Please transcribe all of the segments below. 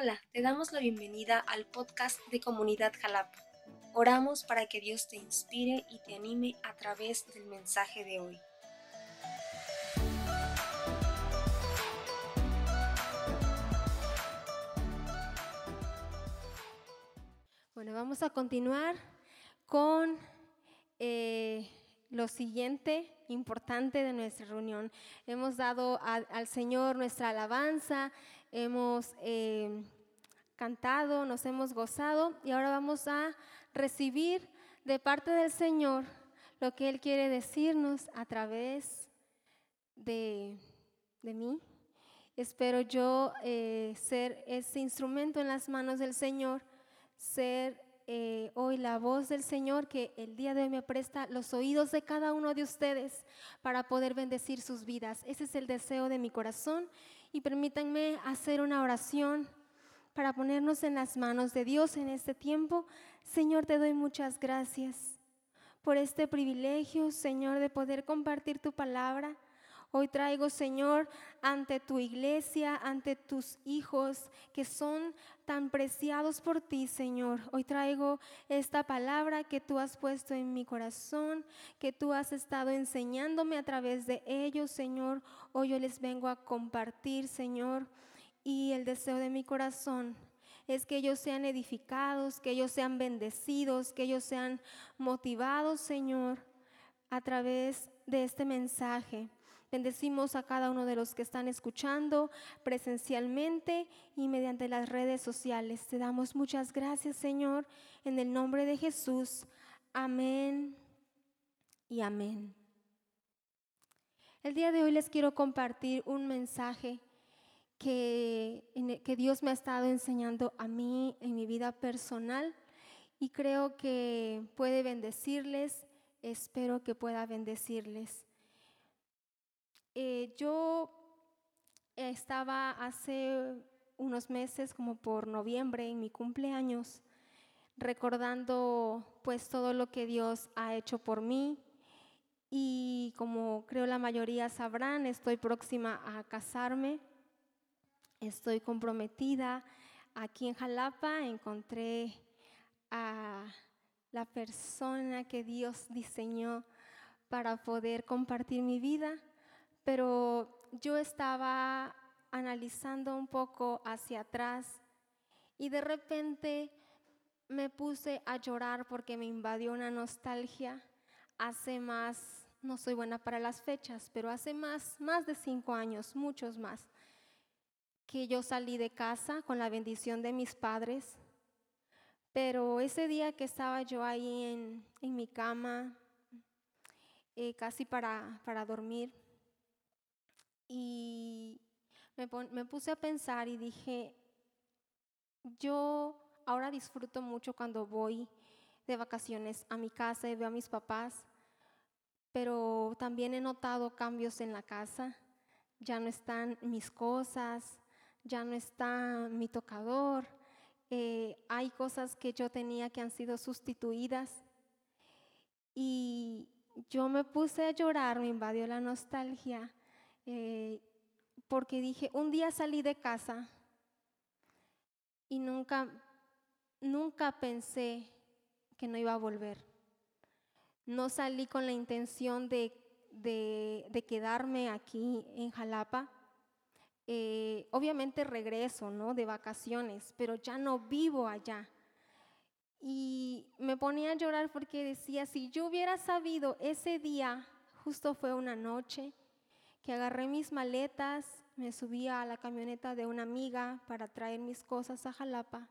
Hola, te damos la bienvenida al podcast de Comunidad Jalapa. Oramos para que Dios te inspire y te anime a través del mensaje de hoy. Bueno, vamos a continuar con eh, lo siguiente importante de nuestra reunión. Hemos dado al Señor nuestra alabanza, hemos eh, cantado, nos hemos gozado y ahora vamos a recibir de parte del Señor lo que Él quiere decirnos a través de, mí. Espero yo eh, ser ese instrumento en las manos del Señor, ser eh, hoy la voz del Señor que el día de hoy me presta los oídos de cada uno de ustedes para poder bendecir sus vidas. Ese es el deseo de mi corazón y permítanme hacer una oración para ponernos en las manos de Dios en este tiempo. Señor, te doy muchas gracias por este privilegio, Señor, de poder compartir tu palabra. Hoy traigo, Señor, ante tu iglesia, ante tus hijos que son tan preciados por ti, Señor. Hoy traigo esta palabra que tú has puesto en mi corazón, que tú has estado enseñándome a través de ellos, Señor. Hoy yo les vengo a compartir, Señor. Y el deseo de mi corazón es que ellos sean edificados, que ellos sean bendecidos, que ellos sean motivados, Señor, a través de este mensaje. Bendecimos a cada uno de los que están escuchando presencialmente y mediante las redes sociales. Te damos muchas gracias, Señor, en el nombre de Jesús. Amén y amén. El día de hoy les quiero compartir un mensaje que, que Dios me ha estado enseñando a mí en mi vida personal y creo que puede bendecirles, espero que pueda bendecirles. Eh, yo estaba hace unos meses, como por noviembre, en mi cumpleaños, recordando pues todo lo que Dios ha hecho por mí. Y como creo la mayoría sabrán, estoy próxima a casarme. Estoy comprometida. Aquí en Jalapa encontré a la persona que Dios diseñó para poder compartir mi vida pero yo estaba analizando un poco hacia atrás y de repente me puse a llorar porque me invadió una nostalgia hace más, no soy buena para las fechas, pero hace más, más de cinco años, muchos más, que yo salí de casa con la bendición de mis padres. Pero ese día que estaba yo ahí en, mi cama, eh, casi para, para dormir, y me, puse a pensar y dije, yo ahora disfruto mucho cuando voy de vacaciones a mi casa y veo a mis papás, pero también he notado cambios en la casa. Ya no están mis cosas, ya no está mi tocador, eh, hay cosas que yo tenía que han sido sustituidas. Y yo me puse a llorar, me invadió la nostalgia eh, porque dije, un día salí de casa y nunca, nunca pensé que no iba a volver. No salí con la intención de, de, quedarme aquí en Jalapa. Eh, obviamente regreso, ¿no? De vacaciones, pero ya no vivo allá. Y me ponía a llorar porque decía, si yo hubiera sabido ese día, justo fue una noche, que agarré mis maletas, me subí a la camioneta de una amiga para traer mis cosas a Jalapa.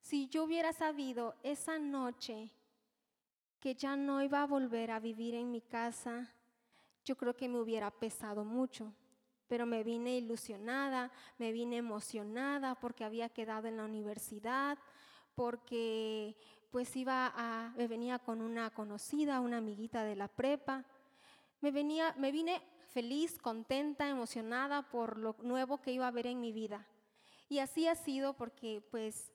Si yo hubiera sabido esa noche que ya no iba a volver a vivir en mi casa, yo creo que me hubiera pesado mucho. Pero me vine ilusionada, me vine emocionada porque había quedado en la universidad, porque pues iba a, me venía con una conocida, una amiguita de la prepa. Me, venía, me vine feliz, contenta, emocionada por lo nuevo que iba a ver en mi vida. Y así ha sido porque, pues,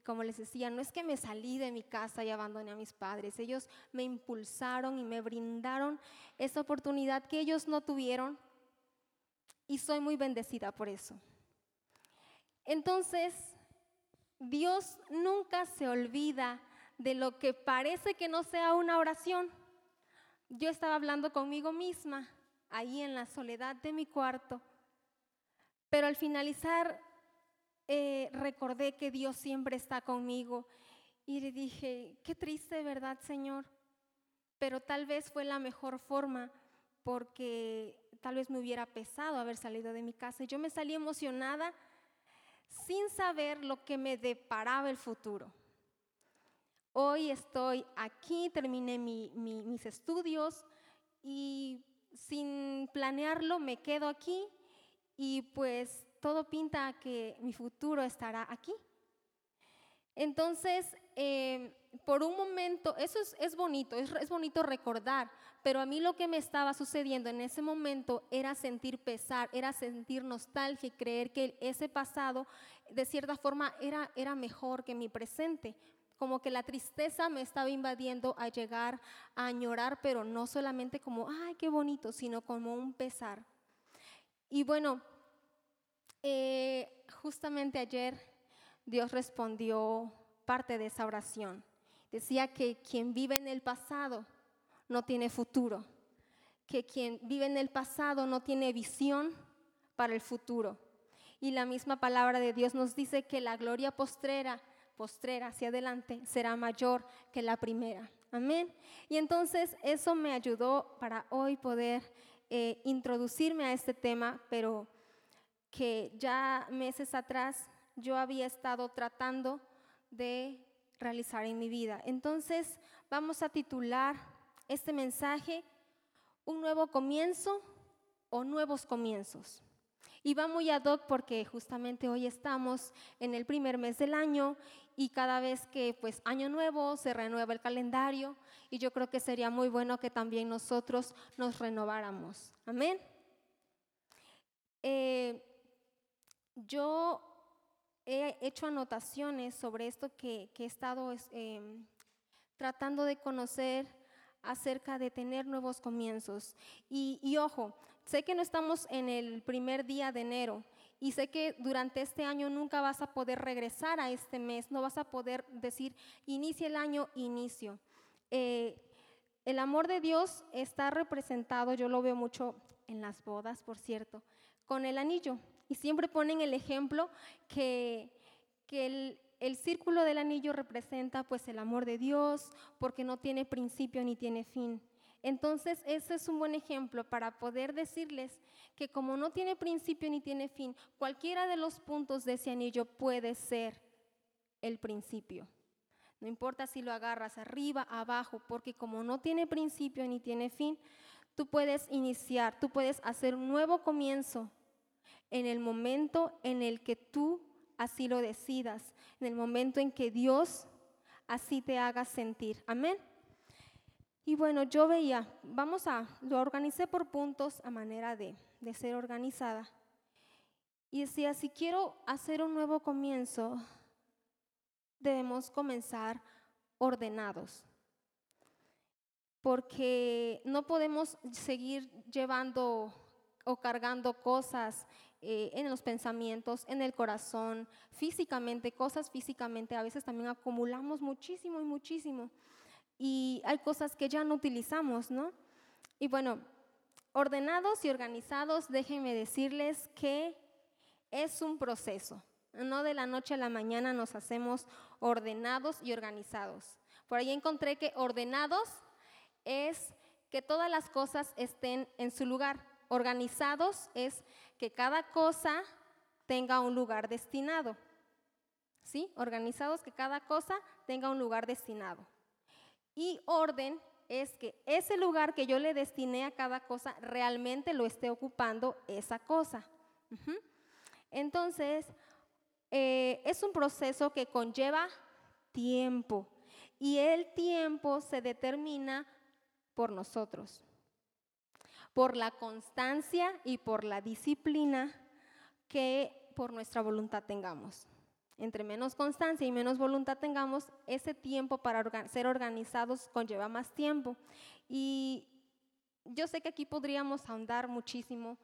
como les decía, no es que me salí de mi casa y abandoné a mis padres, ellos me impulsaron y me brindaron esa oportunidad que ellos no tuvieron y soy muy bendecida por eso. Entonces, Dios nunca se olvida de lo que parece que no sea una oración. Yo estaba hablando conmigo misma, ahí en la soledad de mi cuarto, pero al finalizar eh, recordé que Dios siempre está conmigo y le dije, qué triste, ¿verdad, Señor? Pero tal vez fue la mejor forma porque tal vez me hubiera pesado haber salido de mi casa. Yo me salí emocionada sin saber lo que me deparaba el futuro. Hoy estoy aquí, terminé mis estudios y sin planearlo me quedo aquí y pues todo pinta que mi futuro estará aquí. Entonces, eh, por un momento, eso es, bonito, es, es, bonito recordar, pero a mí lo que me estaba sucediendo en ese momento era sentir pesar, era sentir nostalgia y creer que ese pasado de cierta forma era, era mejor que mi presente, como que la tristeza me estaba invadiendo a llegar a añorar, pero no solamente como, ay, qué bonito, sino como un pesar. Y bueno, eh, justamente ayer Dios respondió parte de esa oración. Decía que quien vive en el pasado no tiene futuro, que quien vive en el pasado no tiene visión para el futuro. Y la misma palabra de Dios nos dice que la gloria postrera, postrera hacia adelante, será mayor que la primera. Amén. Y entonces eso me ayudó para hoy poder eh, introducirme a este tema, pero que ya meses atrás yo había estado tratando de realizar en mi vida. Entonces vamos a titular este mensaje Un nuevo comienzo o nuevos comienzos. Y va muy ad hoc porque justamente hoy estamos en el primer mes del año y cada vez que pues año nuevo se renueva el calendario y yo creo que sería muy bueno que también nosotros nos renováramos. Amén. Eh, yo he hecho anotaciones sobre esto que, he estado em, tratando de conocer acerca de tener nuevos comienzos. Y, ojo, sé que no estamos en el primer día de enero y sé que durante este año nunca vas a poder regresar a este mes, no vas a poder decir, inicia el año, inicio. Eh, el amor de Dios está representado, yo lo veo mucho en las bodas, por cierto, con el anillo. Y siempre ponen el ejemplo que, el, el círculo del anillo representa pues el amor de Dios porque no tiene principio ni tiene fin. Entonces, ese es un buen ejemplo para poder decirles que como no tiene principio ni tiene fin, cualquiera de los puntos de ese anillo puede ser el principio. No importa si lo agarras arriba, abajo, porque como no tiene principio ni tiene fin, tú puedes iniciar, tú puedes hacer un nuevo comienzo en el momento en el que tú así lo decidas, en el momento en que Dios así te haga sentir. Amén. Y bueno, yo veía, vamos a, lo organicé por puntos a manera de, de ser organizada. Y decía, si quiero hacer un nuevo comienzo, debemos comenzar ordenados. Porque no podemos seguir llevando o cargando cosas eh, en los pensamientos, en el corazón, físicamente, cosas físicamente, a veces también acumulamos muchísimo y muchísimo. Y hay cosas que ya no utilizamos, ¿no? Y bueno, ordenados y organizados, déjenme decirles que es un proceso. No de la noche a la mañana nos hacemos ordenados y organizados. Por ahí encontré que ordenados es que todas las cosas estén en su lugar. Organizados es que cada cosa tenga un lugar destinado. ¿Sí? Organizados que cada cosa tenga un lugar destinado. Y orden es que ese lugar que yo le destiné a cada cosa realmente lo esté ocupando esa cosa. Entonces, eh, es un proceso que conlleva tiempo y el tiempo se determina por nosotros por la constancia y por la disciplina que por nuestra voluntad tengamos. Entre menos constancia y menos voluntad tengamos, ese tiempo para ser organizados conlleva más tiempo. Y yo sé que aquí podríamos ahondar muchísimo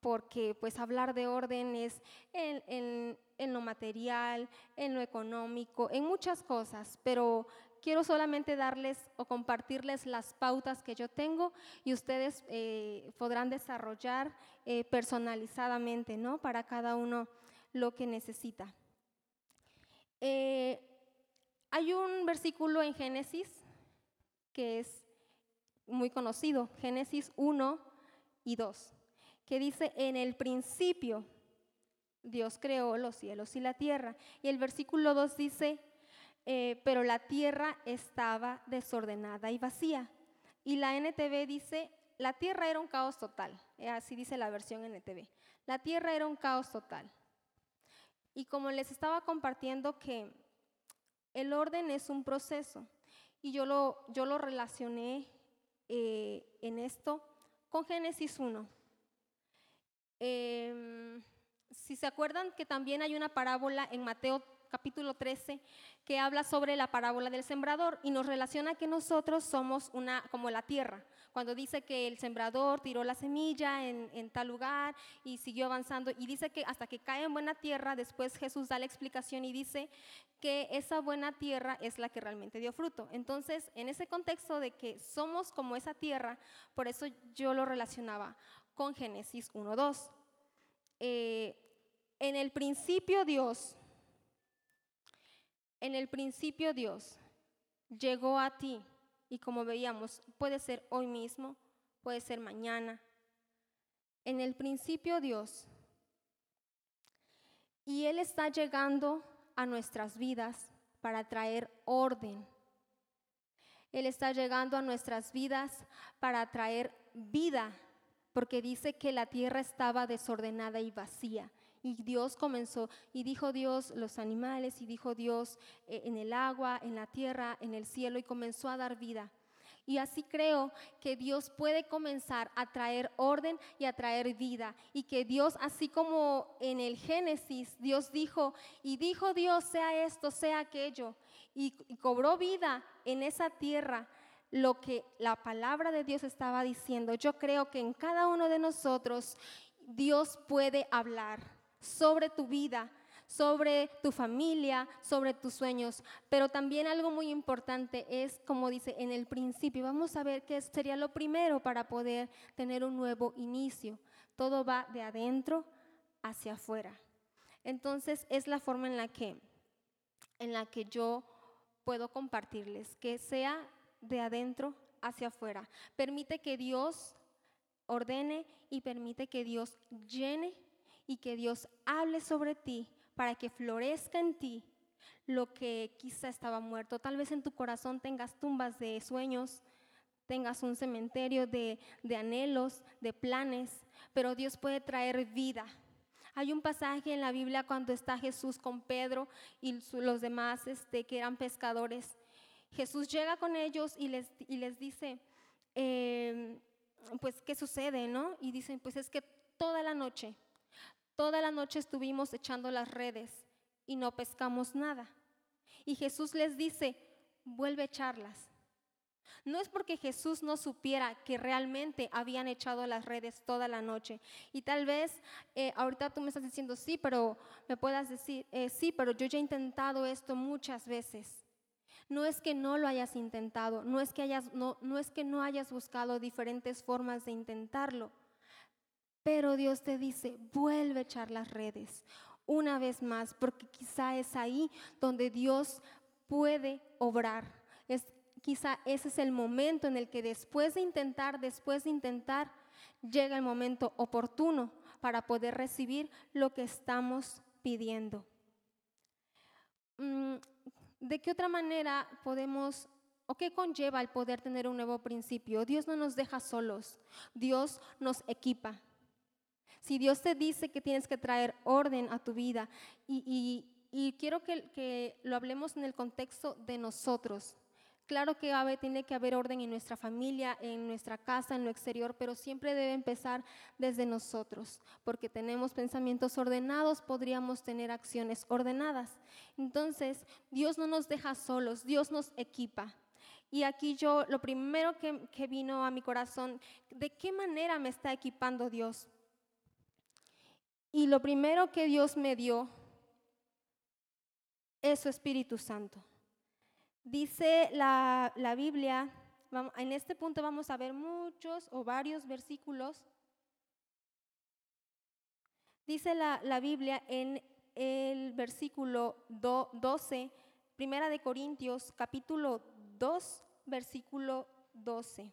porque pues hablar de orden es en, lo material, en lo económico, en muchas cosas, pero quiero solamente darles o compartirles las pautas que yo tengo y ustedes eh, podrán desarrollar eh, personalizadamente, ¿no? Para cada uno lo que necesita. Eh, hay un versículo en Génesis que es muy conocido, Génesis 1 y 2, que dice, en el principio Dios creó los cielos y la tierra. Y el versículo 2 dice, eh, pero la tierra estaba desordenada y vacía. Y la NTV dice, la tierra era un caos total. Eh, así dice la versión NTV. La tierra era un caos total. Y como les estaba compartiendo que el orden es un proceso, y yo lo, yo lo relacioné eh, en esto con Génesis 1. Em, si se acuerdan que también hay una parábola en Mateo capítulo 13 que habla sobre la parábola del sembrador y nos relaciona que nosotros somos una como la tierra cuando dice que el sembrador tiró la semilla en, tal lugar y siguió avanzando y dice que hasta que cae en buena tierra, después Jesús da la explicación y dice que esa buena tierra es la que realmente dio fruto. Entonces, en ese contexto de que somos como esa tierra, por eso yo lo relacionaba con Génesis 1.2. Eh, en el principio Dios, en el principio Dios llegó a ti y como veíamos, puede ser hoy mismo, puede ser mañana. En el principio Dios. Y Él está llegando a nuestras vidas para traer orden. Él está llegando a nuestras vidas para traer vida, porque dice que la tierra estaba desordenada y vacía. Y Dios comenzó, y dijo Dios los animales, y dijo Dios eh, en el agua, en la tierra, en el cielo, y comenzó a dar vida. Y así creo que Dios puede comenzar a traer orden y a traer vida. Y que Dios, así como en el Génesis, Dios dijo, y dijo Dios, sea esto, sea aquello, y, y cobró vida en esa tierra lo que la palabra de Dios estaba diciendo. Yo creo que en cada uno de nosotros Dios puede hablar sobre tu vida, sobre tu familia, sobre tus sueños. Pero también algo muy importante es, como dice en el principio, vamos a ver qué sería lo primero para poder tener un nuevo inicio. Todo va de adentro hacia afuera. Entonces es la forma en la que, en la que yo puedo compartirles, que sea de adentro hacia afuera. Permite que Dios ordene y permite que Dios llene y que Dios hable sobre ti para que florezca en ti lo que quizá estaba muerto. Tal vez en tu corazón tengas tumbas de sueños, tengas un cementerio de, anhelos, de planes, pero Dios puede traer vida. Hay un pasaje en la Biblia cuando está Jesús con Pedro y los demás este, que eran pescadores. Jesús llega con ellos y les, y les dice, em, pues, ¿qué sucede? ¿no? Y dicen, pues es que toda la noche Toda la noche estuvimos echando las redes y no pescamos nada. Y Jesús les dice, vuelve a echarlas. No es porque Jesús no supiera que realmente habían echado las redes toda la noche. Y tal vez eh, ahorita tú me estás diciendo, sí, pero me puedas decir, eh, sí, pero yo ya he intentado esto muchas veces. No es que no lo hayas intentado, no es que, hayas, no, no es que no hayas buscado diferentes formas de intentarlo. Pero Dios te dice, vuelve a echar las redes una vez más, porque quizá es ahí donde Dios puede obrar. Es, quizá ese es el momento en el que después de intentar, después de intentar, llega el momento oportuno para poder recibir lo que estamos pidiendo. Mm, ¿De qué otra manera podemos o qué conlleva el poder tener un nuevo principio? Dios no nos deja solos, Dios nos equipa. Si Dios te dice que tienes que traer orden a tu vida, y, quiero que, lo hablemos en el contexto de nosotros. Claro que tiene que haber orden en nuestra familia, en nuestra casa, en lo exterior, pero siempre debe empezar desde nosotros, porque tenemos pensamientos ordenados, podríamos tener acciones ordenadas. Entonces, Dios no nos deja solos, Dios nos equipa. Y aquí yo, lo primero que vino a mi corazón, ¿de qué manera me está equipando Dios? Y lo primero que Dios me dio es su Espíritu Santo. Dice la, la Biblia, en este punto vamos a ver muchos o varios versículos. Dice la, la Biblia en el versículo 12, Primera de Corintios, capítulo 2, versículo 12.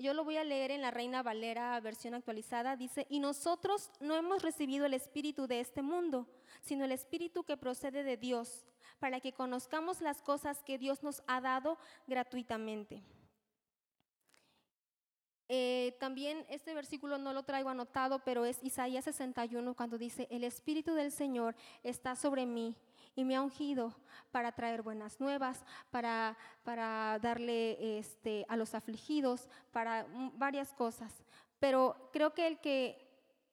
Yo lo voy a leer en la Reina Valera, versión actualizada. Dice, y nosotros no hemos recibido el espíritu de este mundo, sino el espíritu que procede de Dios, para que conozcamos las cosas que Dios nos ha dado gratuitamente. Eh, también este versículo no lo traigo anotado, pero es Isaías 61 cuando dice, el Espíritu del Señor está sobre mí y me ha ungido para traer buenas nuevas, para, para darle este, a los afligidos, para varias cosas. Pero creo que el que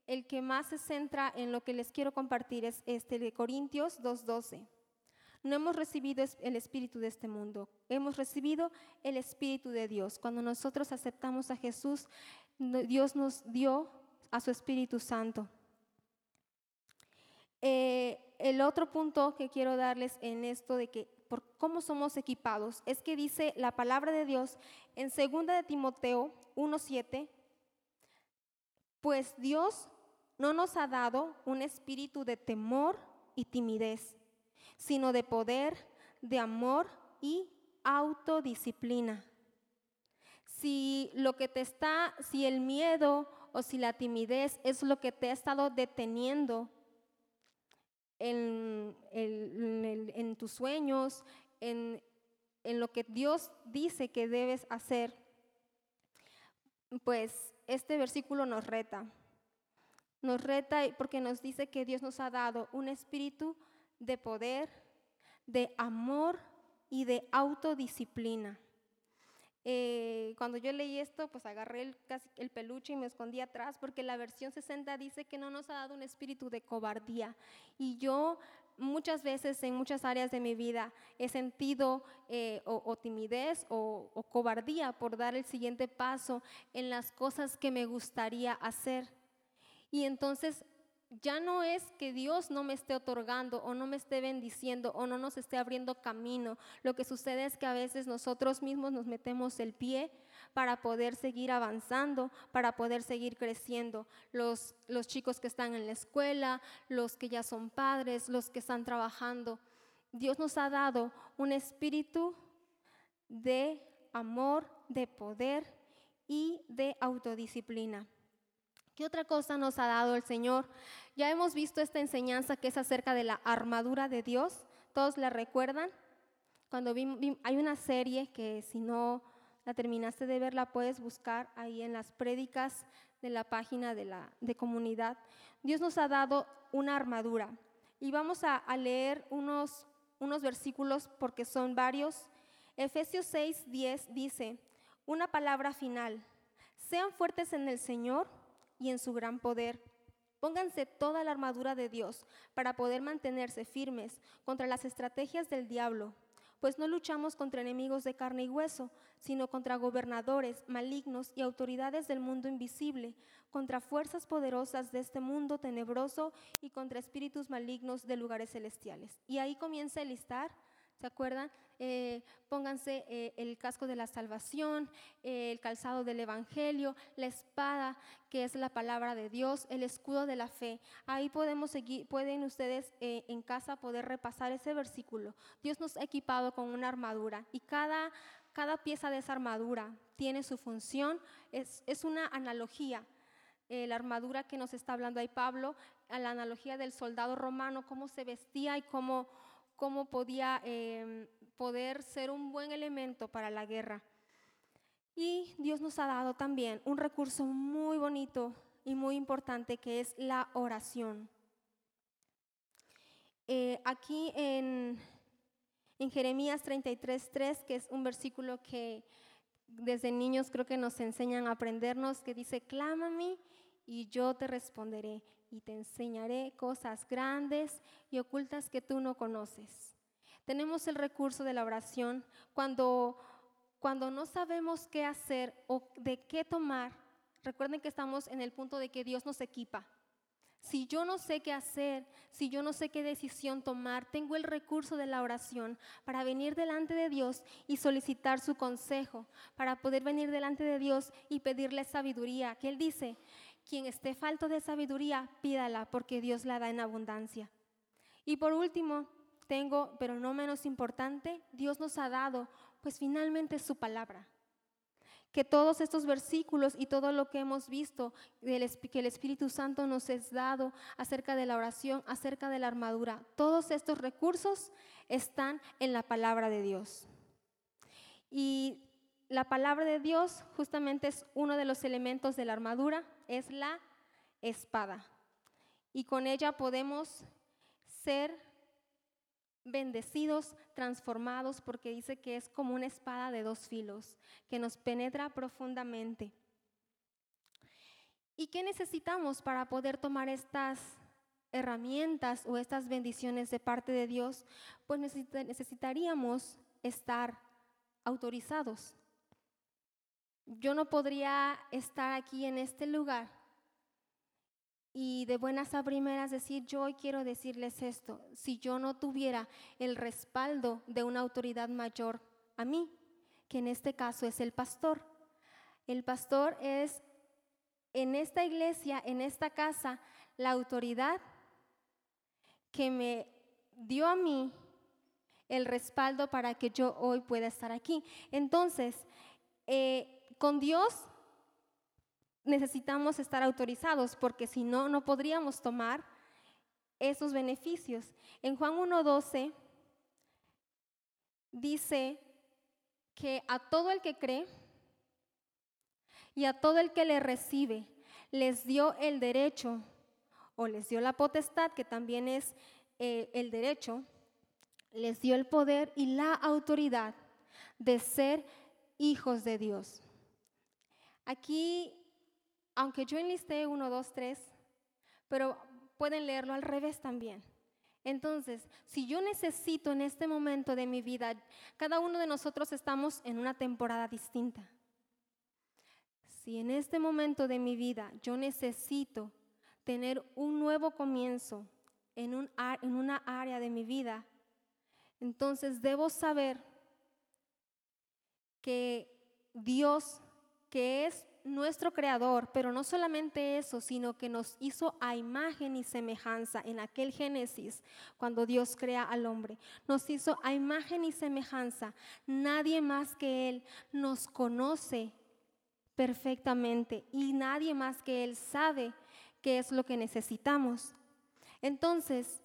el que más se centra en lo que les quiero compartir es este de Corintios 2.12. No hemos recibido el espíritu de este mundo, hemos recibido el espíritu de Dios. Cuando nosotros aceptamos a Jesús, Dios nos dio a su Espíritu Santo. El otro punto que quiero darles en esto de que por cómo somos equipados es que dice la palabra de Dios en 2 de Timoteo 1:7, pues Dios no nos ha dado un espíritu de temor y timidez, sino de poder, de amor y autodisciplina. Si lo que te está, si el miedo o si la timidez es lo que te ha estado deteniendo en, en, tus sueños, en, en lo que Dios dice que debes hacer, pues este versículo nos reta. Nos reta porque nos dice que Dios nos ha dado un espíritu de poder, de amor y de autodisciplina. Eh, cuando yo leí esto, pues agarré el, el peluche y me escondí atrás porque la versión 60 dice que no nos ha dado un espíritu de cobardía. Y yo muchas veces en muchas áreas de mi vida he sentido eh, o, timidez o, o cobardía por dar el siguiente paso en las cosas que me gustaría hacer. Y entonces ya no es que Dios no me esté otorgando o no me esté bendiciendo o no nos esté abriendo camino. Lo que sucede es que a veces nosotros mismos nos metemos el pie para poder seguir avanzando, para poder seguir creciendo. Los, los chicos que están en la escuela, los que ya son padres, los que están trabajando. Dios nos ha dado un espíritu de amor, de poder y de autodisciplina. ¿Qué otra cosa nos ha dado el Señor? Ya hemos visto esta enseñanza que es acerca de la armadura de Dios. ¿Todos la recuerdan? Cuando hay una serie que si no la terminaste de ver, la puedes buscar ahí en las prédicas de la página de la de comunidad. Dios nos ha dado una armadura y vamos a, a leer unos, unos versículos porque son varios. Efesios 6, 10 dice, una palabra final, sean fuertes en el Señor y en su gran poder. Pónganse toda la armadura de Dios para poder mantenerse firmes contra las estrategias del diablo, pues no luchamos contra enemigos de carne y hueso, sino contra gobernadores malignos y autoridades del mundo invisible, contra fuerzas poderosas de este mundo tenebroso y contra espíritus malignos de lugares celestiales. Y ahí comienza a listar ¿Se acuerdan? Eh, pónganse eh, el casco de la salvación, eh, el calzado del Evangelio, la espada que es la palabra de Dios, el escudo de la fe. Ahí podemos seguir, pueden ustedes en casa poder repasar ese versículo. Dios nos ha equipado con una armadura y cada, cada pieza de esa armadura tiene su función. Es, es una analogía. la armadura que nos está hablando ahí Pablo, a la analogía del soldado romano, cómo se vestía y cómo cómo podía em, poder ser un buen elemento para la guerra. Y Dios nos ha dado también un recurso muy bonito y muy importante que es la oración. Eh, aquí en, Jeremías 33.3, que es un versículo que desde niños creo que nos enseñan a aprendernos, que dice, clámame y yo te responderé y te enseñaré cosas grandes y ocultas que tú no conoces. Tenemos el recurso de la oración cuando cuando no sabemos qué hacer o de qué tomar, recuerden que estamos en el punto de que Dios nos equipa. Si yo no sé qué hacer, si yo no sé qué decisión tomar, tengo el recurso de la oración para venir delante de Dios y solicitar su consejo, para poder venir delante de Dios y pedirle sabiduría. Que Él dice, quien esté falto de sabiduría, pídala, porque Dios la da en abundancia. Y por último, tengo, pero no menos importante, Dios nos ha dado, pues finalmente su palabra que todos estos versículos y todo lo que hemos visto, que el Espíritu Santo nos es dado acerca de la oración, acerca de la armadura, todos estos recursos están en la palabra de Dios. Y la palabra de Dios justamente es uno de los elementos de la armadura, es la espada. Y con ella podemos ser bendecidos, transformados, porque dice que es como una espada de dos filos, que nos penetra profundamente. ¿Y qué necesitamos para poder tomar estas herramientas o estas bendiciones de parte de Dios? Pues necesitaríamos estar autorizados. Yo no podría estar aquí en este lugar y de buenas a primeras decir, yo hoy quiero decirles esto, si yo no tuviera el respaldo de una autoridad mayor a mí, que en este caso es el pastor. El pastor es en esta iglesia, en esta casa, la autoridad que me dio a mí el respaldo para que yo hoy pueda estar aquí. Entonces, eh, con Dios necesitamos estar autorizados porque si no, no podríamos tomar esos beneficios. En Juan 1.12 dice que a todo el que cree y a todo el que le recibe, les dio el derecho o les dio la potestad, que también es eh, el derecho, les dio el poder y la autoridad de ser hijos de Dios. Aquí aunque yo enlisté uno, dos, tres, pero pueden leerlo al revés también. Entonces, si yo necesito en este momento de mi vida, cada uno de nosotros estamos en una temporada distinta. Si en este momento de mi vida yo necesito tener un nuevo comienzo en, un, en una área de mi vida, entonces debo saber que Dios, que es nuestro creador, pero no solamente eso, sino que nos hizo a imagen y semejanza en aquel Génesis, cuando Dios crea al hombre. Nos hizo a imagen y semejanza. Nadie más que Él nos conoce perfectamente y nadie más que Él sabe qué es lo que necesitamos. Entonces,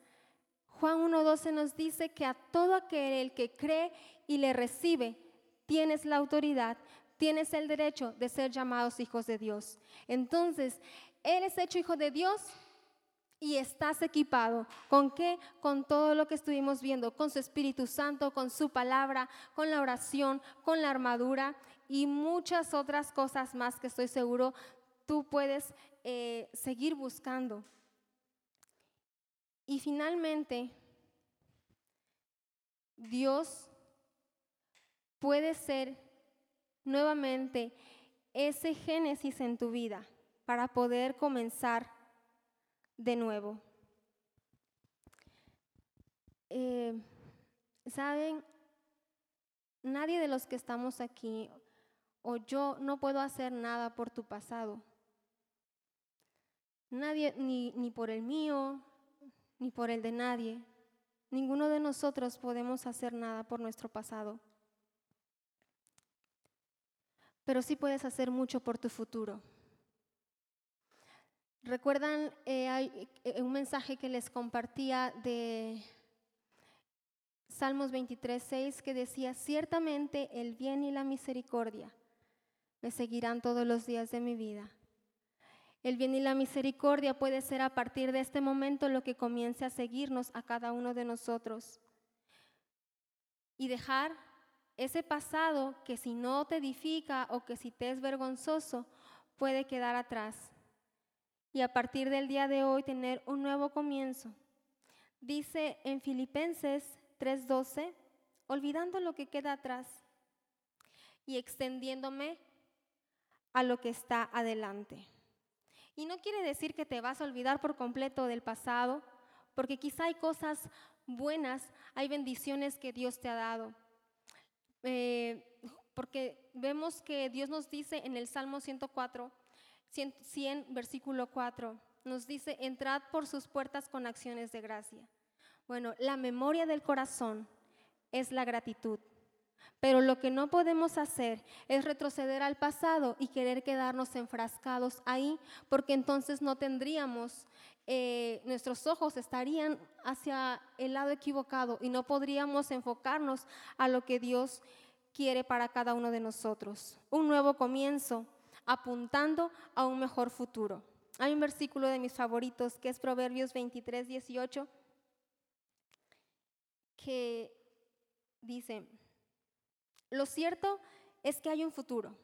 Juan 1.12 nos dice que a todo aquel que cree y le recibe, tienes la autoridad tienes el derecho de ser llamados hijos de Dios. Entonces, eres hecho hijo de Dios y estás equipado. ¿Con qué? Con todo lo que estuvimos viendo, con su Espíritu Santo, con su palabra, con la oración, con la armadura y muchas otras cosas más que estoy seguro tú puedes eh, seguir buscando. Y finalmente, Dios puede ser nuevamente ese génesis en tu vida para poder comenzar de nuevo. Eh, Saben, nadie de los que estamos aquí o yo no puedo hacer nada por tu pasado. Nadie, ni, ni por el mío, ni por el de nadie. Ninguno de nosotros podemos hacer nada por nuestro pasado pero sí puedes hacer mucho por tu futuro. ¿Recuerdan eh, eh, un mensaje que les compartía de Salmos 23, 6 que decía, ciertamente el bien y la misericordia me seguirán todos los días de mi vida. El bien y la misericordia puede ser a partir de este momento lo que comience a seguirnos a cada uno de nosotros y dejar ese pasado que si no te edifica o que si te es vergonzoso, puede quedar atrás. Y a partir del día de hoy tener un nuevo comienzo. Dice en Filipenses 3:12, olvidando lo que queda atrás y extendiéndome a lo que está adelante. Y no quiere decir que te vas a olvidar por completo del pasado, porque quizá hay cosas buenas, hay bendiciones que Dios te ha dado. Eh, porque vemos que Dios nos dice en el Salmo 104, 100, versículo 4, nos dice, entrad por sus puertas con acciones de gracia. Bueno, la memoria del corazón es la gratitud. Pero lo que no podemos hacer es retroceder al pasado y querer quedarnos enfrascados ahí, porque entonces no tendríamos, eh, nuestros ojos estarían hacia el lado equivocado y no podríamos enfocarnos a lo que Dios quiere para cada uno de nosotros. Un nuevo comienzo, apuntando a un mejor futuro. Hay un versículo de mis favoritos que es Proverbios 23, 18, que dice, lo cierto es que hay un futuro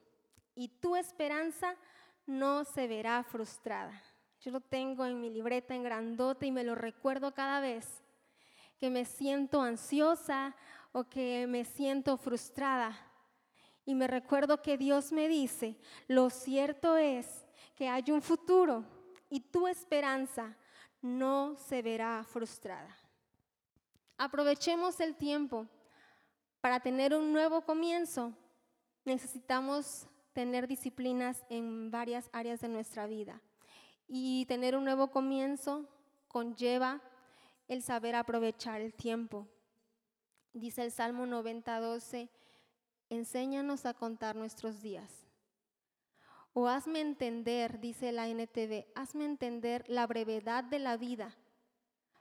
y tu esperanza no se verá frustrada. Yo lo tengo en mi libreta en grandote y me lo recuerdo cada vez que me siento ansiosa o que me siento frustrada. Y me recuerdo que Dios me dice, lo cierto es que hay un futuro y tu esperanza no se verá frustrada. Aprovechemos el tiempo para tener un nuevo comienzo, necesitamos tener disciplinas en varias áreas de nuestra vida. Y tener un nuevo comienzo conlleva el saber aprovechar el tiempo. Dice el Salmo 90, 12, enséñanos a contar nuestros días. O hazme entender, dice la NTV, hazme entender la brevedad de la vida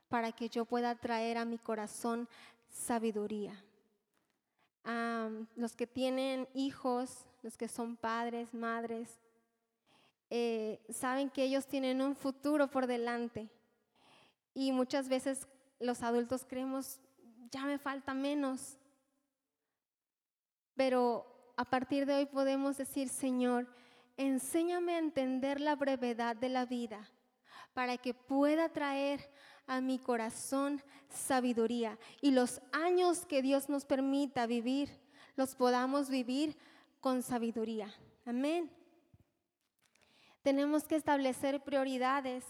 para que yo pueda traer a mi corazón sabiduría los que tienen hijos, los que son padres, madres, eh, saben que ellos tienen un futuro por delante. Y muchas veces los adultos creemos, ya me falta menos. Pero a partir de hoy podemos decir, Señor, enséñame a entender la brevedad de la vida para que pueda traer a mi corazón sabiduría y los años que Dios nos permita vivir, los podamos vivir con sabiduría. Amén. Tenemos que establecer prioridades.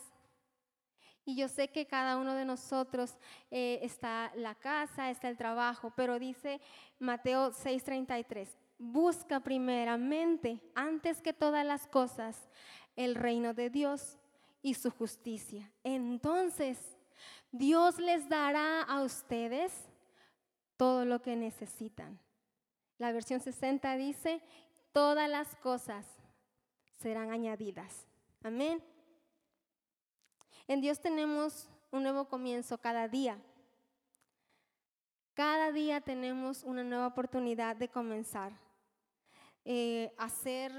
Y yo sé que cada uno de nosotros eh, está la casa, está el trabajo, pero dice Mateo 6:33, busca primeramente, antes que todas las cosas, el reino de Dios y su justicia. Entonces Dios les dará a ustedes todo lo que necesitan. La versión 60 dice, todas las cosas serán añadidas. Amén. En Dios tenemos un nuevo comienzo cada día. Cada día tenemos una nueva oportunidad de comenzar. Eh, hacer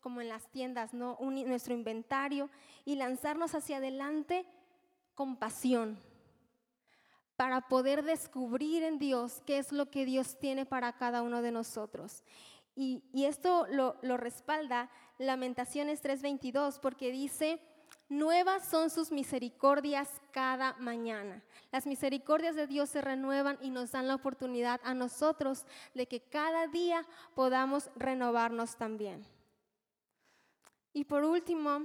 como en las tiendas, ¿no? nuestro inventario y lanzarnos hacia adelante con pasión para poder descubrir en Dios qué es lo que Dios tiene para cada uno de nosotros. Y, esto lo, respalda Lamentaciones 3:22 porque dice, nuevas son sus misericordias cada mañana. Las misericordias de Dios se renuevan y nos dan la oportunidad a nosotros de que cada día podamos renovarnos también. Y por último,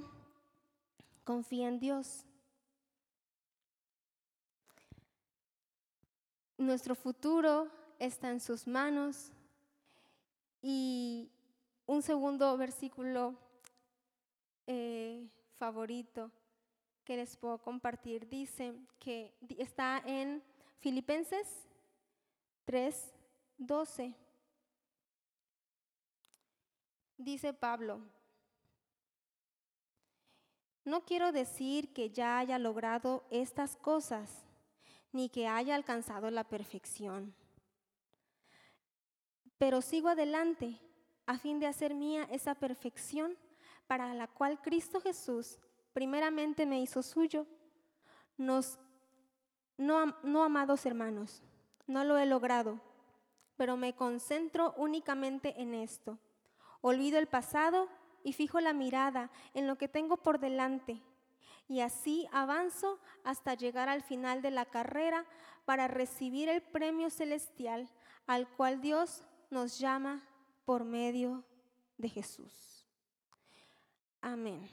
confía en Dios. Nuestro futuro está en sus manos. Y un segundo versículo eh, favorito que les puedo compartir dice que está en Filipenses 3, 12. Dice Pablo, no quiero decir que ya haya logrado estas cosas ni que haya alcanzado la perfección. Pero sigo adelante a fin de hacer mía esa perfección para la cual Cristo Jesús primeramente me hizo suyo. Nos, no, no amados hermanos, no lo he logrado, pero me concentro únicamente en esto. Olvido el pasado y fijo la mirada en lo que tengo por delante y así avanzo hasta llegar al final de la carrera para recibir el premio celestial al cual Dios nos llama por medio de Jesús. Amén.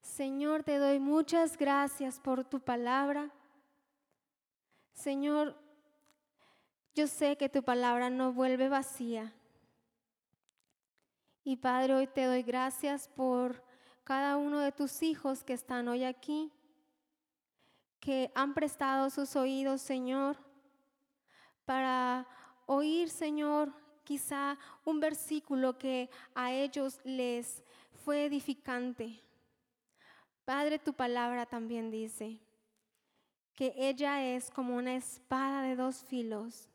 Señor, te doy muchas gracias por tu palabra. Señor, yo sé que tu palabra no vuelve vacía. Y Padre, hoy te doy gracias por cada uno de tus hijos que están hoy aquí, que han prestado sus oídos, Señor, para oír, Señor, quizá un versículo que a ellos les fue edificante. Padre, tu palabra también dice que ella es como una espada de dos filos.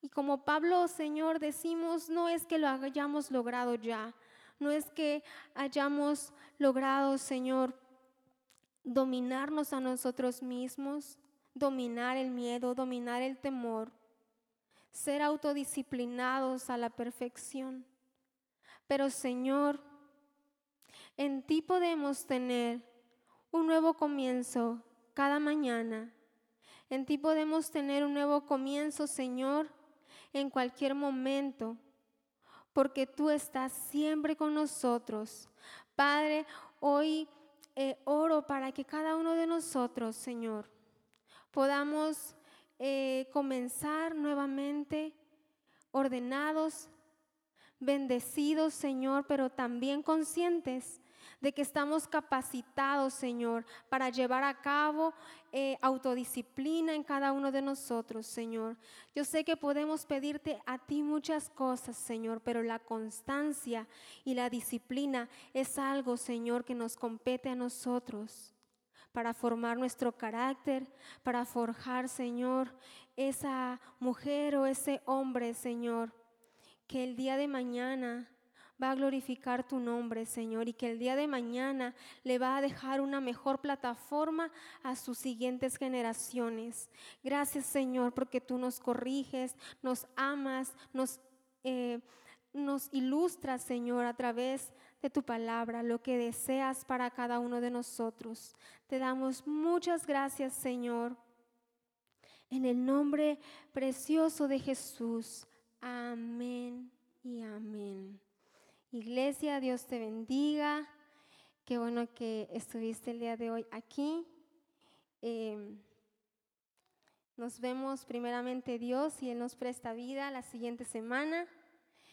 Y como Pablo, Señor, decimos, no es que lo hayamos logrado ya, no es que hayamos logrado, Señor, dominarnos a nosotros mismos, dominar el miedo, dominar el temor, ser autodisciplinados a la perfección. Pero, Señor, en ti podemos tener un nuevo comienzo cada mañana. En ti podemos tener un nuevo comienzo, Señor, en cualquier momento, porque tú estás siempre con nosotros. Padre, hoy eh, oro para que cada uno de nosotros, Señor, podamos eh, comenzar nuevamente ordenados, bendecidos, Señor, pero también conscientes de que estamos capacitados, Señor, para llevar a cabo eh, autodisciplina en cada uno de nosotros, Señor. Yo sé que podemos pedirte a ti muchas cosas, Señor, pero la constancia y la disciplina es algo, Señor, que nos compete a nosotros para formar nuestro carácter, para forjar, Señor, esa mujer o ese hombre, Señor, que el día de mañana va a glorificar tu nombre, Señor, y que el día de mañana le va a dejar una mejor plataforma a sus siguientes generaciones. Gracias, Señor, porque tú nos corriges, nos amas, nos, eh, ilustras, Señor, a través de tu palabra, lo que deseas para cada uno de nosotros. Te damos muchas gracias, Señor. En el nombre precioso de Jesús. Amén y amén. Iglesia, Dios te bendiga. Qué bueno que estuviste el día de hoy aquí. Em, nos vemos primeramente Dios y Él nos presta vida la siguiente semana.